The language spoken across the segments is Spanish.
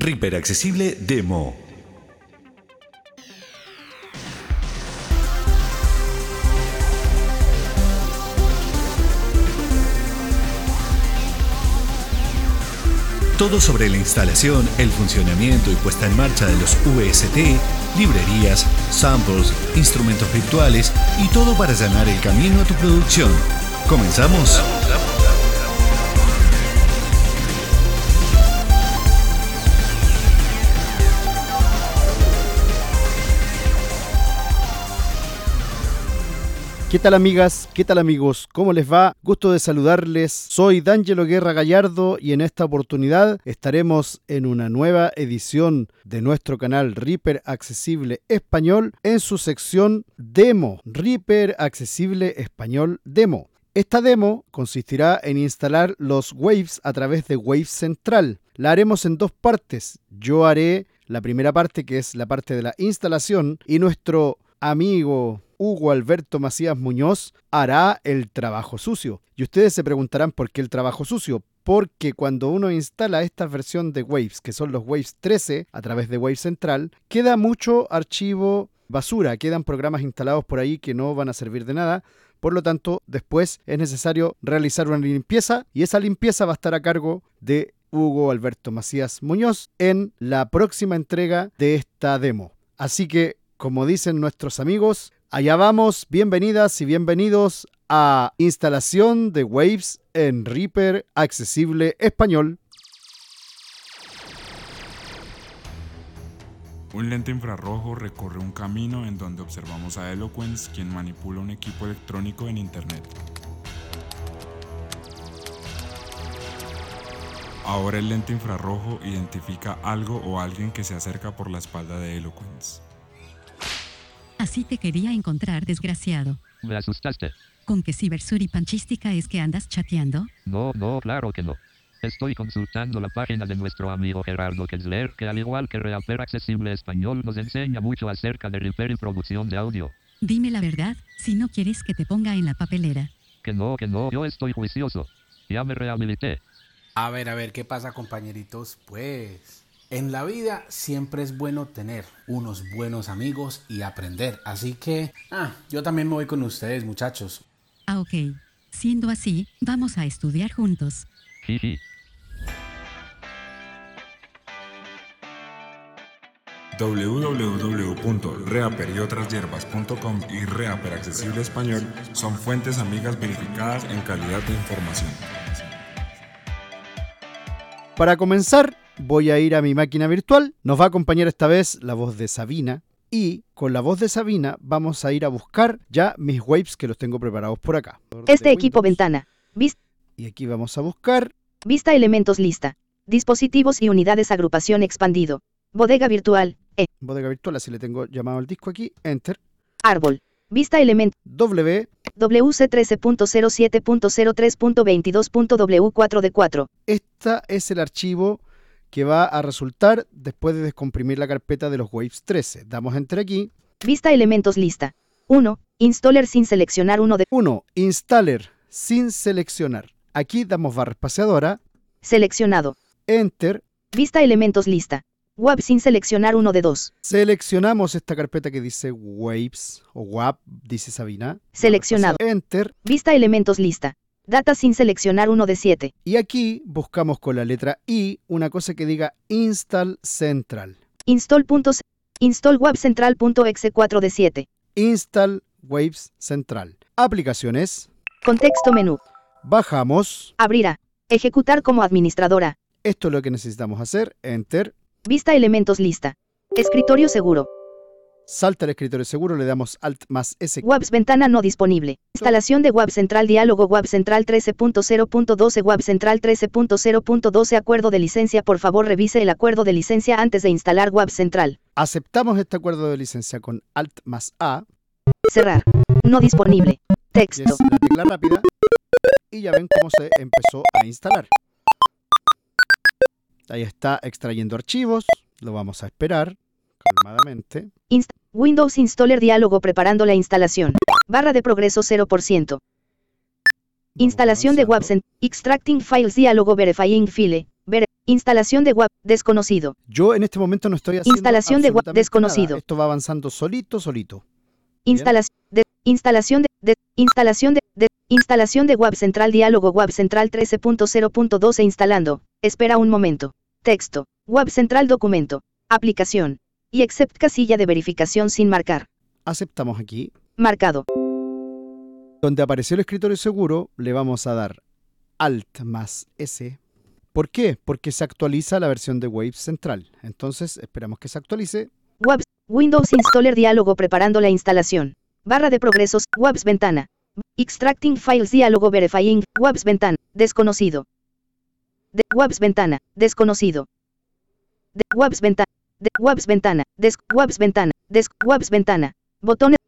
Reaper Accesible Demo. Todo sobre la instalación, el funcionamiento y puesta en marcha de los UST, librerías, samples, instrumentos virtuales y todo para allanar el camino a tu producción. ¿Comenzamos? ¿Qué tal amigas? ¿Qué tal amigos? ¿Cómo les va? Gusto de saludarles. Soy D'Angelo Guerra Gallardo y en esta oportunidad estaremos en una nueva edición de nuestro canal Reaper Accesible Español en su sección Demo. Reaper Accesible Español Demo. Esta demo consistirá en instalar los Waves a través de Wave Central. La haremos en dos partes. Yo haré la primera parte que es la parte de la instalación y nuestro amigo Hugo Alberto Macías Muñoz hará el trabajo sucio. Y ustedes se preguntarán por qué el trabajo sucio. Porque cuando uno instala esta versión de Waves, que son los Waves 13 a través de Wave Central, queda mucho archivo basura, quedan programas instalados por ahí que no van a servir de nada. Por lo tanto, después es necesario realizar una limpieza y esa limpieza va a estar a cargo de Hugo Alberto Macías Muñoz en la próxima entrega de esta demo. Así que, como dicen nuestros amigos, Allá vamos, bienvenidas y bienvenidos a instalación de Waves en Reaper Accesible Español. Un lente infrarrojo recorre un camino en donde observamos a Eloquence, quien manipula un equipo electrónico en Internet. Ahora el lente infrarrojo identifica algo o alguien que se acerca por la espalda de Eloquence. Así te quería encontrar, desgraciado. Me asustaste. ¿Con qué cibersuripanchística es que andas chateando? No, no, claro que no. Estoy consultando la página de nuestro amigo Gerardo Kessler, que al igual que Reaper Accesible Español nos enseña mucho acerca de repair y producción de audio. Dime la verdad, si no quieres que te ponga en la papelera. Que no, que no, yo estoy juicioso. Ya me rehabilité. A ver, a ver, ¿qué pasa compañeritos? Pues en la vida siempre es bueno tener unos buenos amigos y aprender. Así que, ah, yo también me voy con ustedes, muchachos. Ah, ok. Siendo así, vamos a estudiar juntos. Jiji. www.reaper y otras hierbas.com y Reaper Accesible Español son fuentes amigas verificadas en calidad de información. Para comenzar, voy a ir a mi máquina virtual. Nos va a acompañar esta vez la voz de Sabina. Y con la voz de Sabina vamos a ir a buscar ya mis waves que los tengo preparados por acá. Este De equipo ventana. Vis- Y aquí vamos a buscar. vista elementos lista. Dispositivos y unidades agrupación expandido. Bodega virtual. E. Bodega virtual, así le tengo llamado el disco aquí. Enter. Árbol. Vista elemento. W. WC13.07.03.22.W4D4. Esta es el archivo que va a resultar después de descomprimir la carpeta de los Waves 13. Damos Enter aquí. Vista elementos lista. 1. Installer sin seleccionar uno de 1. Installer sin seleccionar. Aquí damos barra espaciadora. seleccionado. Enter. Vista elementos lista. WAP sin seleccionar uno de 2. Seleccionamos esta carpeta que dice Waves o WAP, dice Sabina. Seleccionado. Enter. Vista elementos lista. Data sin seleccionar uno de 7. Y aquí buscamos con la letra I una cosa que diga Install Central. Install. puntos- Install WAP central.exe 4 de 7. Install Waves Central. Aplicaciones. Contexto menú. Bajamos. Abrirá. Ejecutar como administradora. Esto es lo que necesitamos hacer. Enter. Vista elementos lista. Escritorio seguro. Salta al escritorio seguro, le damos Alt más S. WAPS ventana no disponible. Instalación de WAP Central Diálogo WAP Central 13.0.12 WAP Central 13.0.12 Acuerdo de licencia Por favor revise el acuerdo de licencia antes de instalar WAP Central. Aceptamos este acuerdo de licencia con Alt más A. Cerrar. No disponible. Texto. es la tecla rápida. Y ya ven cómo se empezó a instalar. Ahí está extrayendo archivos. Lo vamos a esperar calmadamente. Inst- Windows Installer Diálogo preparando la instalación. Barra de progreso 0%. Instalación de. WAP Central. Extracting Files Diálogo Verifying File. Ver- Instalación de web desconocido. Yo en este momento no estoy haciendo Instalación de web absolutamente desconocido. nada. Esto va avanzando solito, solito. Instalación de instalación de, de- instalación de, de- instalación de Web Central Diálogo Web Central 13.0.12 instalando. Espera un momento. Texto. Web Central documento. Aplicación. Y except casilla de verificación sin marcar. Aceptamos aquí. Marcado. Donde apareció el escritorio seguro, le vamos a dar Alt más S. ¿Por qué? Porque se actualiza la versión de Wave Central. Entonces, esperamos que se actualice. Webs. Windows Installer diálogo preparando la instalación. Barra de progresos. Webs ventana. Extracting files diálogo verifying. Webs ventana. Desconocido. De webs ventana. Desconocido. De webs ventana. De webs ventana. Des webs ventana. Des webs ventana. Botones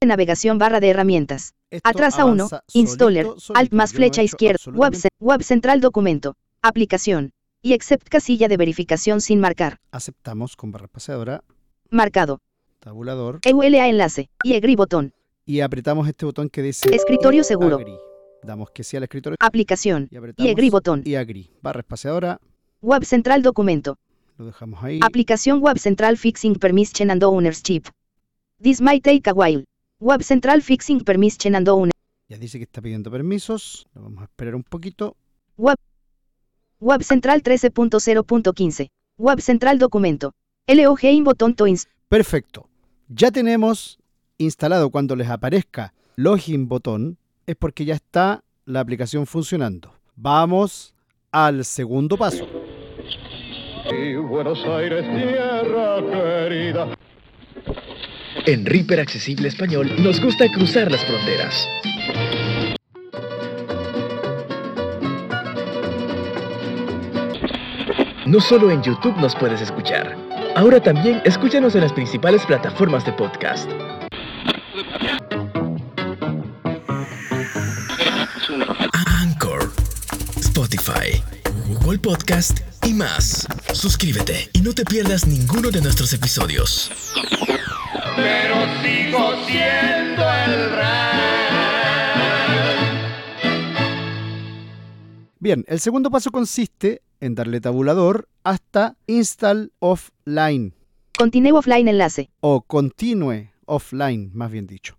de navegación barra de herramientas. Esto Atrás a 1, avanza installer, solito, solito. alt más Yo no he flecha izquierda, web, web central documento, aplicación, y except casilla de verificación sin marcar, Aceptamos con barra espaciadora, marcado, tabulador, EULA enlace, y agree botón, y apretamos este botón que dice Escritorio seguro. Damos que sí al escritorio aplicación, y y agree botón, y agree. Barra espaciadora, web central documento, lo dejamos ahí. aplicación web central fixing permission and ownership. This might take a while. Web central fixing permission and owner. Ya dice que está pidiendo permisos. Lo vamos a esperar un poquito. Web. Web central 13.0.15. Web central documento. LOG in botón to ins. Perfecto. Ya tenemos instalado cuando les aparezca login botón, es porque ya está la aplicación funcionando. Vamos al segundo paso. Buenos Aires, tierra querida. En Reaper Accesible Español nos gusta cruzar las fronteras. No solo en YouTube nos puedes escuchar. Ahora también escúchanos en las principales plataformas de podcast. Anchor, Spotify, Google Podcast y más. Suscríbete y no te pierdas ninguno de nuestros episodios. Pero sigo siendo el Bien, el segundo paso consiste en darle tabulador hasta install offline Continue offline enlace. o continue offline, más bien dicho.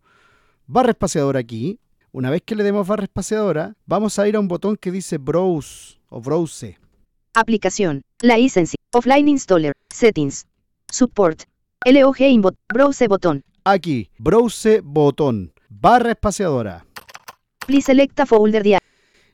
Barra espaciadora aquí. Una vez que le demos barra espaciadora, vamos a ir a un botón que dice browse o browse. Aplicación. License. Offline installer. Settings. Support. LOG in bot. Browse botón. Aquí, browse botón, barra espaciadora. Please select a folder dia.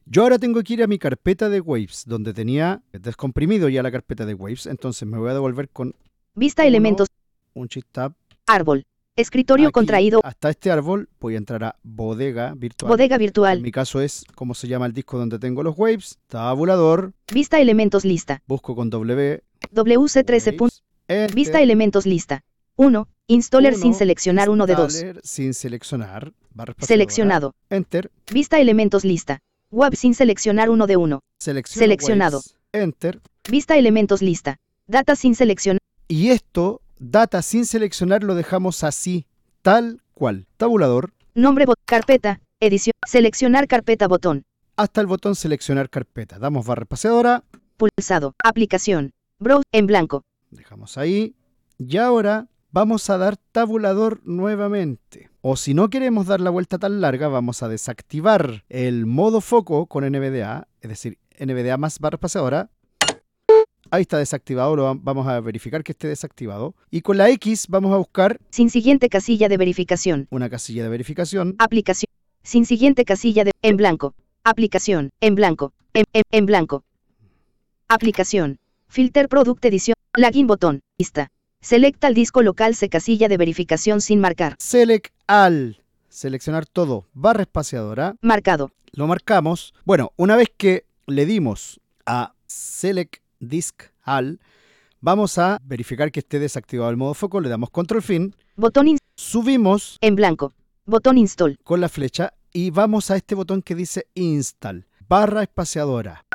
Yo ahora tengo que ir a mi carpeta de Waves, donde tenía descomprimido ya la carpeta de Waves, entonces me voy a devolver con Vista Uno. elementos. un shift tab. Árbol. Escritorio aquí, contraído. Hasta este árbol voy a entrar a bodega virtual. Bodega En virtual. mi caso es como se llama el disco donde tengo los Waves, tabulador, Vista elementos lista. busco con W. WC13. Waves, enter, Vista elementos lista. 1. Installer uno, sin seleccionar uno de dos. installer Sin seleccionar. barra Seleccionado. Enter. Vista elementos lista. Web sin seleccionar uno de uno. Selecciono Seleccionado. Waves, enter. Vista elementos lista. Data sin seleccionar. Y esto, data sin seleccionar, lo dejamos así, tal cual. Tabulador, Nombre. Carpeta. Edición. Seleccionar carpeta botón. hasta el botón seleccionar carpeta. Damos barra espaciadora, Pulsado. Aplicación. Browse en blanco. dejamos ahí. Y ahora vamos a dar tabulador nuevamente. O si no queremos dar la vuelta tan larga, vamos a desactivar el modo foco con NVDA, es decir, NVDA más barra espaciadora. Ahí está desactivado, lo va- vamos a verificar que esté desactivado. Y con la X vamos a buscar Sin siguiente casilla de verificación. una casilla de verificación. Aplicación. Sin siguiente casilla de. En blanco. Aplicación. En blanco. En, en, en blanco. Aplicación. Filter Product Edición. Login botón. Lista. Selecta el disco local se casilla de verificación sin marcar. Select All. Seleccionar todo. Barra espaciadora. Marcado. Lo marcamos. Bueno, una vez que le dimos a Select Disk All, vamos a verificar que esté desactivado el modo foco. Le damos control fin. Botón Subimos en blanco. Botón install. con la flecha y vamos a este botón que dice Install. Barra espaciadora.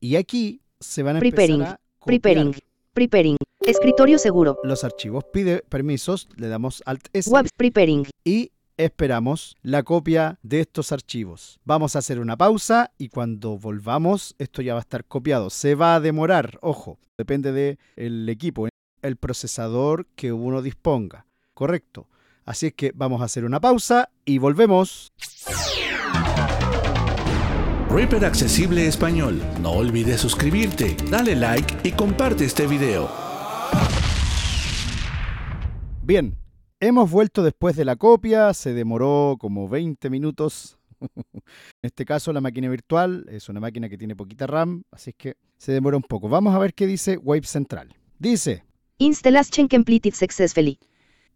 Y aquí se van a Preparing. empezar a copiar Preparing. Preparing. Escritorio seguro. los archivos. Pide permisos. Le damos Alt S. Webs Preparing. y esperamos la copia de estos archivos. Vamos a hacer una pausa y cuando volvamos esto ya va a estar copiado. Se va a demorar, ojo, depende del equipo, el procesador que uno disponga. Correcto. Así es que vamos a hacer una pausa y volvemos. Reaper Accesible Español. No olvides suscribirte, dale like y comparte este video. Bien, hemos vuelto después de la copia, se demoró como 20 minutos. en este caso la máquina virtual es una máquina que tiene poquita RAM, así que se demora un poco. Vamos a ver qué dice Wave Central. Dice... Installation completed successfully.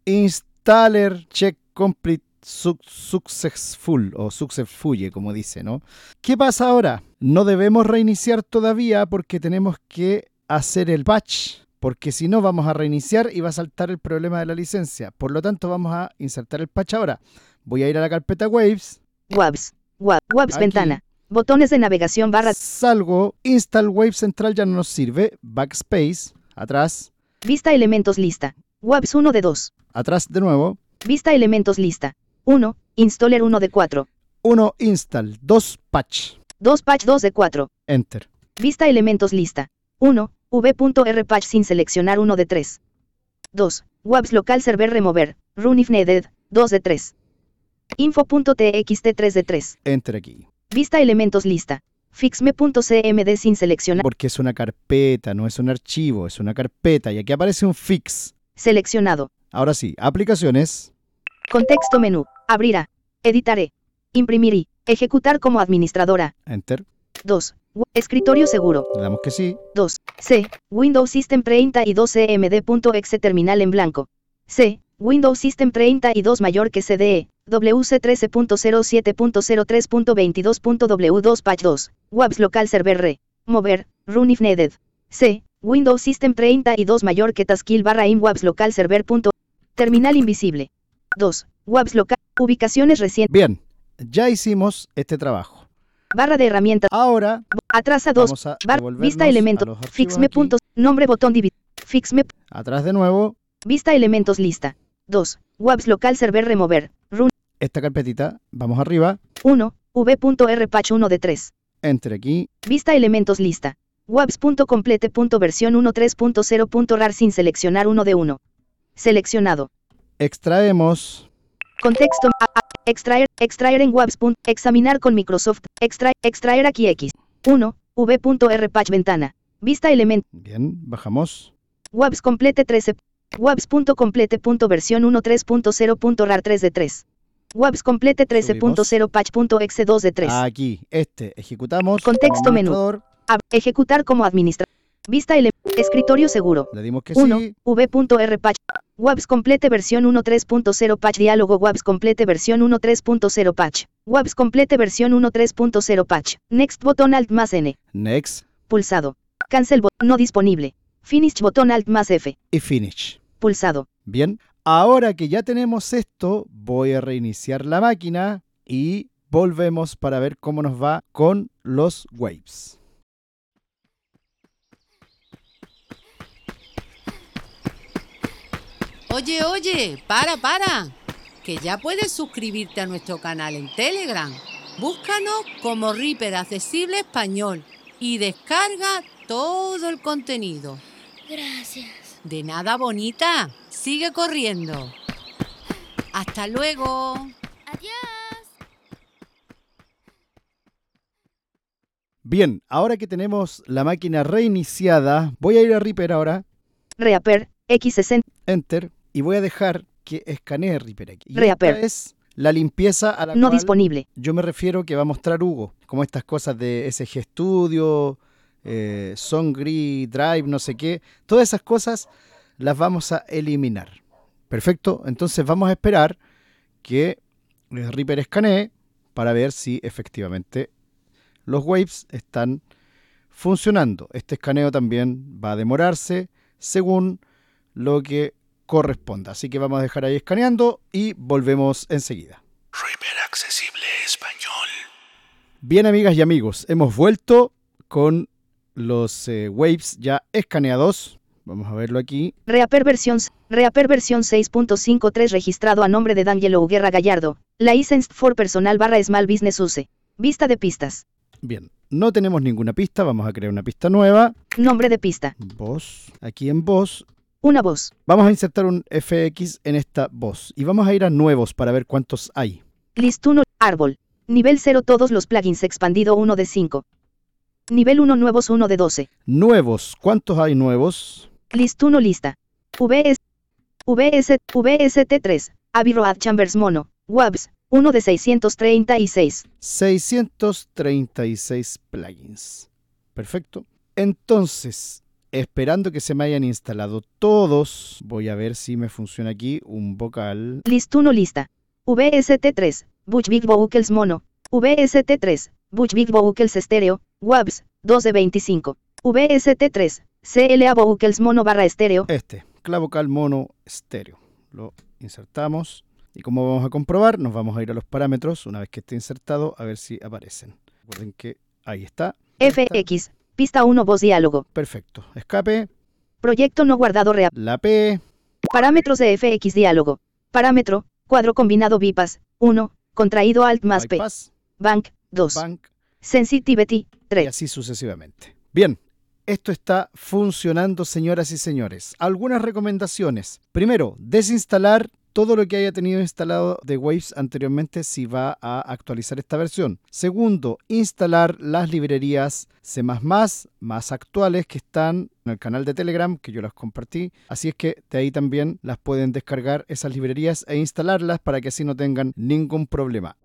Installer check complete successful o successful, como dice, ¿no? ¿Qué pasa ahora? No debemos reiniciar todavía porque tenemos que hacer el patch, porque si no vamos a reiniciar y va a saltar el problema de la licencia. Por lo tanto, vamos a insertar el patch ahora. Voy a ir a la carpeta Waves. Waves, Waves, ventana. Botones de navegación barra. Salgo, install Wave Central ya no nos sirve. Backspace, atrás. Vista elementos lista. Waves 1 de 2. Atrás de nuevo. Vista elementos lista. 1. Installer 1 de 4. 1. Install. 2. Patch. 2 patch 2 de 4. Enter. Vista elementos lista. 1. v.r patch sin seleccionar 1 de 3. 2. Webs local server remover. Run if needed. 2 de 3. Info.txt 3 de 3. Enter aquí. Vista elementos lista. Fixme.cmd sin seleccionar. Porque es una carpeta, no es un archivo, es una carpeta. Y aquí aparece un fix. Seleccionado. Ahora sí, aplicaciones. Contexto menú. Abrirá. Editaré. Imprimiré. Ejecutar como administradora. Enter. 2. Escritorio seguro. Le damos que sí. 2. C. Windows System 32 cmd.exe terminal en blanco. C. Windows System 32 mayor que CDE. WC 13.07.03.22.w2 patch 2. Webs local server re. Mover. Run if needed. C. Windows System 32 mayor que taskil barra in webs local server. Terminal invisible. 2. Webs local. Ubicaciones recientes. Bien, ya hicimos este trabajo. Barra de herramientas. Ahora. Atrás a 2. vista elementos. Fixme puntos. Nombre botón divid. Fixme. Atrás de nuevo. Vista elementos lista. 2. Webs local server remover. Run. Esta carpetita. Vamos arriba. 1. V.R patch 1 de 3. Entre aquí. Vista elementos lista. Webs.complete.versión 1.3.0.rar sin seleccionar 1 de 1. Seleccionado. Extraemos. Contexto. extraer. Extraer en webs. Examinar con Microsoft. Extraer. Extraer aquí X. 1. V.R patch ventana. Vista elemento. Bien, bajamos. Webs complete 13. Webs.complete.versión 1.3.0.rar 3 de 3. Webs complete 13.0 patch.exe 2 de 3. Aquí, este, ejecutamos. Contexto menú. ejecutar como administrador. Vista el escritorio seguro. Le dimos que 1. sí. V.R patch. Webs complete versión 1.3.0 patch diálogo Webs complete versión 1.3.0 patch. Webs complete versión 1.3.0 patch. Next botón Alt más N. Next. Pulsado. Cancel botón no disponible. Finish botón Alt más F. Y finish. Pulsado. Bien. Ahora que ya tenemos esto, voy a reiniciar la máquina y volvemos para ver cómo nos va con los waves. Oye, oye, para, para, que ya puedes suscribirte a nuestro canal en Telegram. Búscanos como Reaper Accesible Español y descarga todo el contenido. Gracias. De nada, bonita. Sigue corriendo. Hasta luego. Adiós. Bien, ahora que tenemos la máquina reiniciada, voy a ir a Reaper ahora. Reaper, X60. Enter. Y voy a dejar que escanee Reaper aquí. Y Reaper. esta es la limpieza a la No cual disponible. yo me refiero que va a mostrar Hugo. Como estas cosas de SG Studio, eh, Songri, Drive, no sé qué. Todas esas cosas las vamos a eliminar. Perfecto. Entonces vamos a esperar que eh, Reaper escanee para ver si efectivamente los waves están funcionando. Este escaneo también va a demorarse según lo que corresponda. Así que vamos a dejar ahí escaneando y volvemos enseguida. Reaper Accesible Español. Bien, amigas y amigos, hemos vuelto con los eh, waves ya escaneados. Vamos a verlo aquí. Reaper versión, Reaper versión 6.53 registrado a nombre de D'Angelo Guerra Gallardo. Licensed for personal barra small business use. Vista de pistas. Bien, no tenemos ninguna pista, vamos a crear una pista nueva. Nombre de pista. Voz. Aquí en voz. Una voz. Vamos a insertar un FX en esta voz y vamos a ir a nuevos para ver cuántos hay. List 1, árbol. Nivel 0 todos los plugins expandido 1 de 5. Nivel 1 nuevos 1 de 12. Nuevos, ¿cuántos hay nuevos? List 1 lista. VS, VS, VST3. Abbey Road Chambers Mono. WABS. 1 de 636. 636 plugins. Perfecto. Entonces, esperando que se me hayan instalado todos, voy a ver si me funciona aquí un vocal. List 1 lista. VST3. Butch Big Vocals Mono. VST3. Butch Big Vocals Estéreo. WABS. 2 de 25. VST3. CLA Vocals Mono barra estéreo. Este, clavocal mono estéreo. Lo insertamos. Y como vamos a comprobar, nos vamos a ir a los parámetros una vez que esté insertado a ver si aparecen. Recuerden que ahí está. FX. Pista 1 voz diálogo. Perfecto. Escape. Proyecto no guardado real. La P. Parámetros de FX diálogo. Parámetro. Cuadro combinado BIPAS. 1. Contraído Alt más P. Bank. 2. Bank. Sensitivity. Y 3. así sucesivamente. Bien. Esto está funcionando, señoras y señores. Algunas recomendaciones. Primero, desinstalar todo lo que haya tenido instalado de Waves anteriormente si va a actualizar esta versión. Segundo, instalar las librerías C++ más actuales que están en el canal de Telegram que yo las compartí. Así es que de ahí también las pueden descargar esas librerías e instalarlas para que así no tengan ningún problema.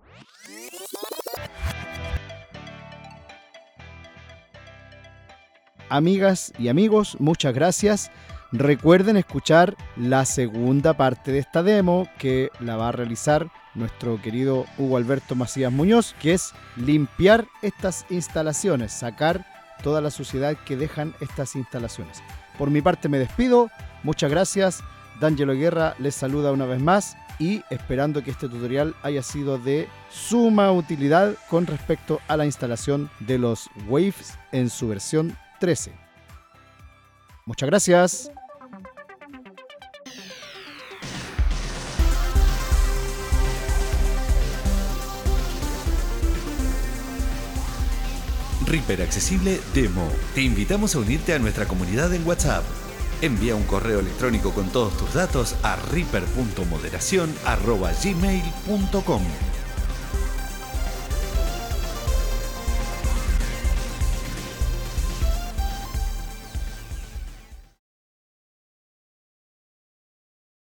Amigas y amigos, muchas gracias. Recuerden escuchar la segunda parte de esta demo que la va a realizar nuestro querido Hugo Alberto Macías Muñoz, que es limpiar estas instalaciones, sacar toda la suciedad que dejan estas instalaciones. Por mi parte me despido, muchas gracias, D'Angelo Guerra les saluda una vez más y esperando que este tutorial haya sido de suma utilidad con respecto a la instalación de los Waves en su versión 13. Muchas gracias. Reaper Accesible Demo. Te invitamos a unirte a nuestra comunidad en WhatsApp. Envía un correo electrónico con todos tus datos a reaper.moderación.gmail.com